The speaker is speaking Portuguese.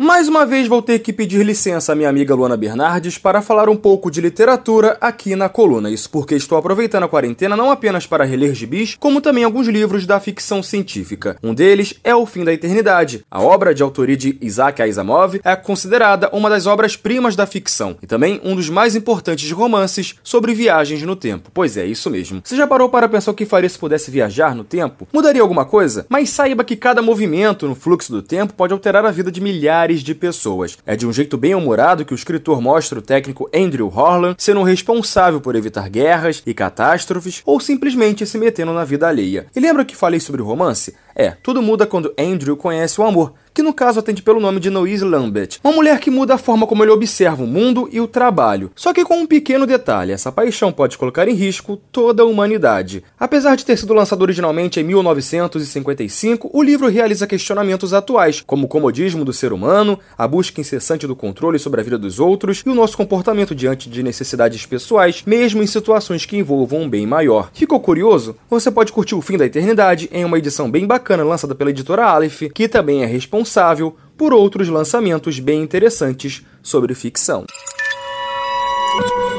Mais uma vez vou ter que pedir licença à minha amiga Luana Bernardes para falar um pouco de literatura aqui na coluna. Isso porque estou aproveitando a quarentena não apenas para reler gibis, como também alguns livros da ficção científica. Um deles é O Fim da Eternidade. A obra de autoria de Isaac Asimov é considerada uma das obras-primas da ficção e também um dos mais importantes romances sobre viagens no tempo. Pois é, isso mesmo. Você já parou para pensar o que faria se pudesse viajar no tempo? Mudaria alguma coisa? Mas saiba que cada movimento no fluxo do tempo pode alterar a vida de milhares milhares de pessoas. É de um jeito bem humorado que o escritor mostra o técnico Andrew Horland sendo responsável por evitar guerras e catástrofes ou simplesmente se metendo na vida alheia. E lembra que falei sobre romance? É, tudo muda quando Andrew conhece o amor, que no caso atende pelo nome de Noise Lambert, uma mulher que muda a forma como ele observa o mundo e o trabalho. Só que com um pequeno detalhe, essa paixão pode colocar em risco toda a humanidade. Apesar de ter sido lançado originalmente em 1955, o livro realiza questionamentos atuais, como o comodismo do ser humano, a busca incessante do controle sobre a vida dos outros e o nosso comportamento diante de necessidades pessoais, mesmo em situações que envolvam um bem maior. Ficou curioso? Você pode curtir O Fim da Eternidade em uma edição bem bacana lançada pela editora Aleph, que também é responsável por outros lançamentos bem interessantes sobre ficção.